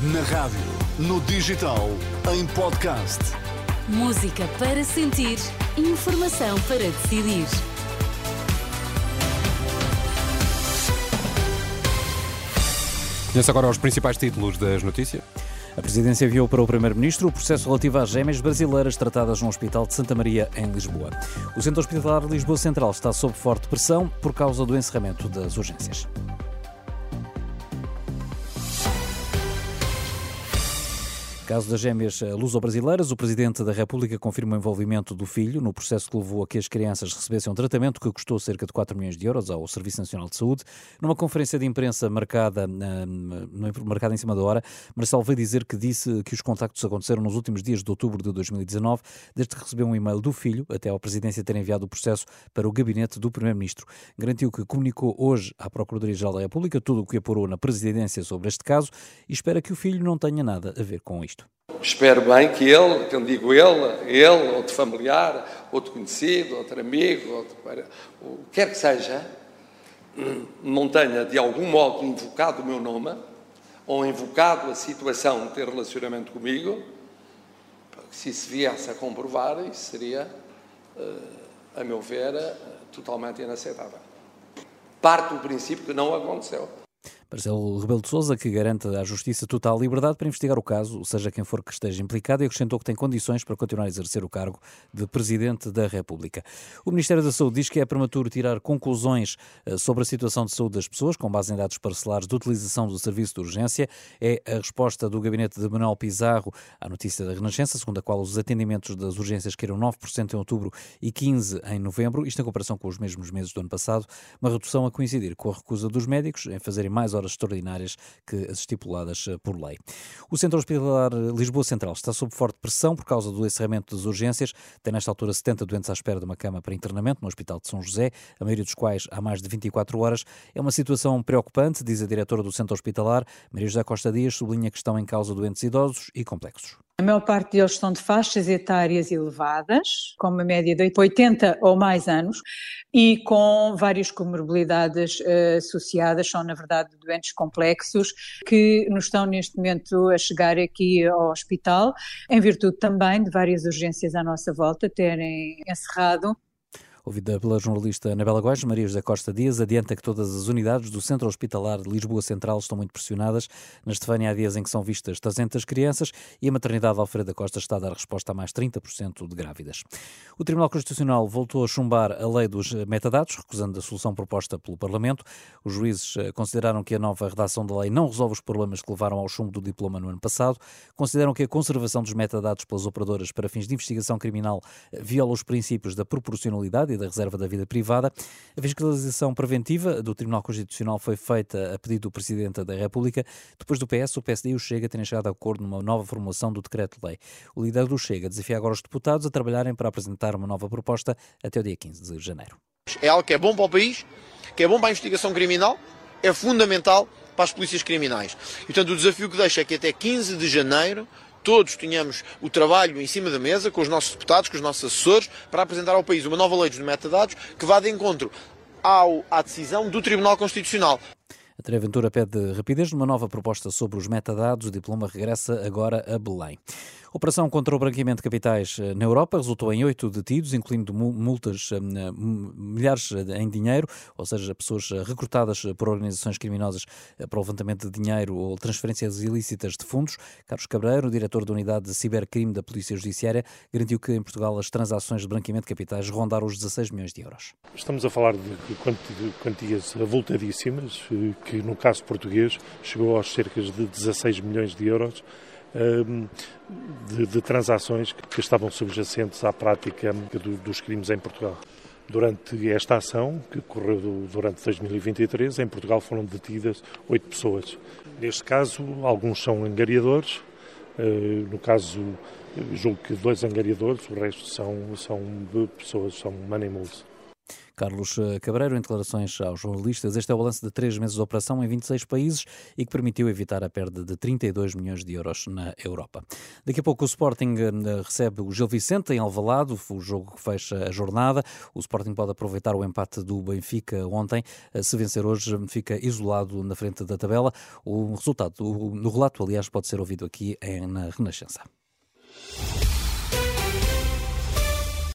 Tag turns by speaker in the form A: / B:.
A: Na rádio, no digital, em podcast.
B: Música para sentir, informação para decidir.
C: Conheça agora os principais títulos das notícias.
D: A Presidência enviou para o Primeiro-Ministro o processo relativo às gêmeas brasileiras tratadas no Hospital de Santa Maria, em Lisboa. O Centro Hospitalar Lisboa Central está sob forte pressão por causa do encerramento das urgências. Caso das gêmeas luso-brasileiras, o Presidente da República confirma o envolvimento do filho no processo que levou a que as crianças recebessem um tratamento que custou cerca de 4 milhões de euros ao Serviço Nacional de Saúde. Numa conferência de imprensa marcada, marcada em cima da hora, Marcelo veio dizer que disse que os contactos aconteceram nos últimos dias de outubro de 2019, desde que recebeu um e-mail do filho até à Presidência ter enviado o processo para o gabinete do Primeiro-Ministro. Garantiu que comunicou hoje à Procuradoria-Geral da República tudo o que apurou na Presidência sobre este caso e espera que o filho não tenha nada a ver com isto.
E: Espero bem que ele, quando digo ele, ele, outro familiar, outro conhecido, outro amigo, outro, o que quer que seja, não tenha de algum modo invocado o meu nome ou invocado a situação de ter relacionamento comigo, se isso viesse a comprovar, isso seria, eh, a meu ver, eh, totalmente inaceitável. Parte do princípio que não aconteceu.
D: Marcelo Rebelo de Sousa, que garante à Justiça total liberdade para investigar o caso, seja quem for que esteja implicado, e acrescentou que tem condições para continuar a exercer o cargo de Presidente da República. O Ministério da Saúde diz que é prematuro tirar conclusões eh, sobre a situação de saúde das pessoas, com base em dados parcelares de utilização do serviço de urgência. É a resposta do gabinete de Manuel Pizarro à notícia da Renascença, segundo a qual os atendimentos das urgências caíram 9% em outubro e 15% em novembro, isto em comparação com os mesmos meses do ano passado, uma redução a coincidir com a recusa dos médicos em fazerem mais horas extraordinárias que as estipuladas eh, por lei. O Centro Hospitalar Lisboa Central está sob forte pressão por causa do encerramento das urgências. Tem nesta altura 70 doentes à espera de uma cama para internamento no Hospital de São José, a maioria dos quais há mais de 24 horas. É uma situação preocupante, diz a diretora do Centro Hospitalar, Maria José Costa Dias, sublinha que estão em causa doentes idosos e complexos.
F: A maior parte deles estão de faixas etárias elevadas, com uma média de 80 ou mais anos, e com várias comorbilidades uh, associadas, são na verdade doentes complexos, que nos estão neste momento a chegar aqui ao hospital, em virtude também de várias urgências à nossa volta terem encerrado
D: Ouvida pela jornalista Anabela Góes, Maria José Costa Dias adianta que todas as unidades do Centro Hospitalar de Lisboa Central estão muito pressionadas. Na Estefânia há dias em que são vistas 300 crianças e a maternidade Alfredo Costa está a dar resposta a mais 30% de grávidas. O Tribunal Constitucional voltou a chumbar a lei dos metadados, recusando a solução proposta pelo Parlamento. Os juízes eh, consideraram que a nova redação da lei não resolve os problemas que levaram ao chumbo do diploma no ano passado. Consideram que a conservação dos metadados pelas operadoras para fins de investigação criminal eh, viola os princípios da proporcionalidade da reserva da vida privada. A fiscalização preventiva do Tribunal Constitucional foi feita a pedido do Presidente da República. Depois do PS, o PSD e o Chega terem chegado a acordo numa nova formulação do decreto-lei. O líder do Chega desafia agora os deputados a trabalharem para apresentar uma nova proposta até o dia 15 de janeiro.
G: É algo que é bom para o país, que é bom para a investigação criminal, é fundamental para as polícias criminais. E, portanto, o desafio que deixo é que até 15 de janeiro todos tenhamos o trabalho em cima da mesa, com os nossos deputados, com os nossos assessores, para apresentar ao país uma nova lei dos metadados que vá de encontro ao, à decisão do Tribunal Constitucional.
D: A Treventura pede rapidez numa nova proposta sobre os metadados. O diploma regressa agora a Belém. Operação contra o branqueamento de capitais eh, na Europa resultou em oito detidos, incluindo multas, eh, milhares em dinheiro, ou seja, pessoas eh, recrutadas por organizações criminosas para o levantamento de dinheiro ou transferências ilícitas de fundos. Carlos Cabreiro, diretor da unidade de cibercrime da Polícia Judiciária, garantiu que em Portugal as transações de branqueamento de capitais rondaram os 16 milhões de euros.
H: Estamos a falar de quantias avultadíssimas, que no caso português chegou aos cerca de 16 milhões de euros de, de transações que estavam subjacentes à prática dos crimes em Portugal. Durante esta ação, que ocorreu durante 2023, em Portugal foram detidas oito pessoas. Neste caso, alguns são angariadores, eh, no caso, julgo que dois angariadores, o resto são, são pessoas, são money moves.
D: Carlos Cabreiro, em declarações aos jornalistas, este é o balanço de três meses de operação em 26 países e que permitiu evitar a perda de 32 milhões de euros na Europa. Daqui a pouco o Sporting recebe o Gil Vicente em Alvalade, o jogo que fecha a jornada. O Sporting pode aproveitar o empate do Benfica ontem. Se vencer hoje, fica isolado na frente da tabela. O resultado no relato, aliás, pode ser ouvido aqui na Renascença.